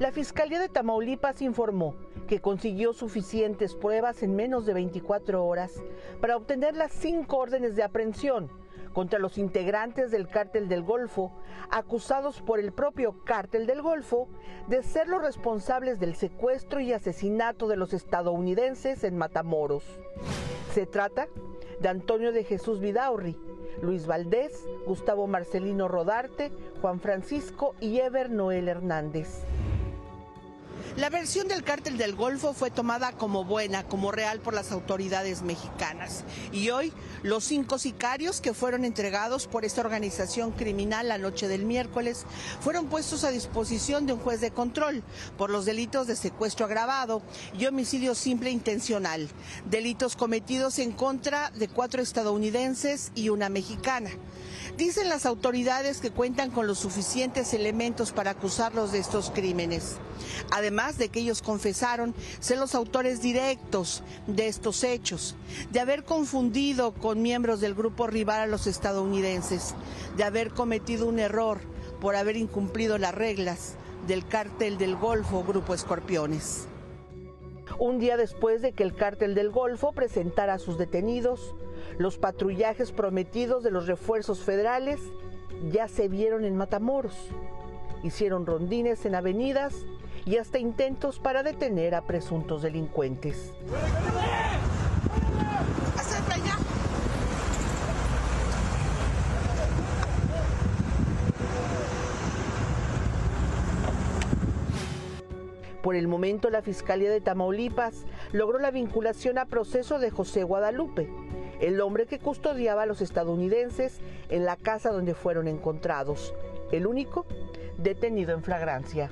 La Fiscalía de Tamaulipas informó que consiguió suficientes pruebas en menos de 24 horas para obtener las cinco órdenes de aprehensión contra los integrantes del cártel del Golfo, acusados por el propio cártel del Golfo de ser los responsables del secuestro y asesinato de los estadounidenses en Matamoros. Se trata de Antonio de Jesús Vidaurri, Luis Valdés, Gustavo Marcelino Rodarte, Juan Francisco y Ever Noel Hernández. La versión del cártel del Golfo fue tomada como buena, como real por las autoridades mexicanas. Y hoy, los cinco sicarios que fueron entregados por esta organización criminal la noche del miércoles fueron puestos a disposición de un juez de control por los delitos de secuestro agravado y homicidio simple intencional, delitos cometidos en contra de cuatro estadounidenses y una mexicana. Dicen las autoridades que cuentan con los suficientes elementos para acusarlos de estos crímenes. Además de que ellos confesaron ser los autores directos de estos hechos, de haber confundido con miembros del grupo rival a los estadounidenses, de haber cometido un error por haber incumplido las reglas del cártel del Golfo Grupo Escorpiones. Un día después de que el cártel del Golfo presentara a sus detenidos, los patrullajes prometidos de los refuerzos federales ya se vieron en Matamoros. Hicieron rondines en avenidas y hasta intentos para detener a presuntos delincuentes. Por el momento, la Fiscalía de Tamaulipas logró la vinculación a proceso de José Guadalupe, el hombre que custodiaba a los estadounidenses en la casa donde fueron encontrados, el único detenido en flagrancia.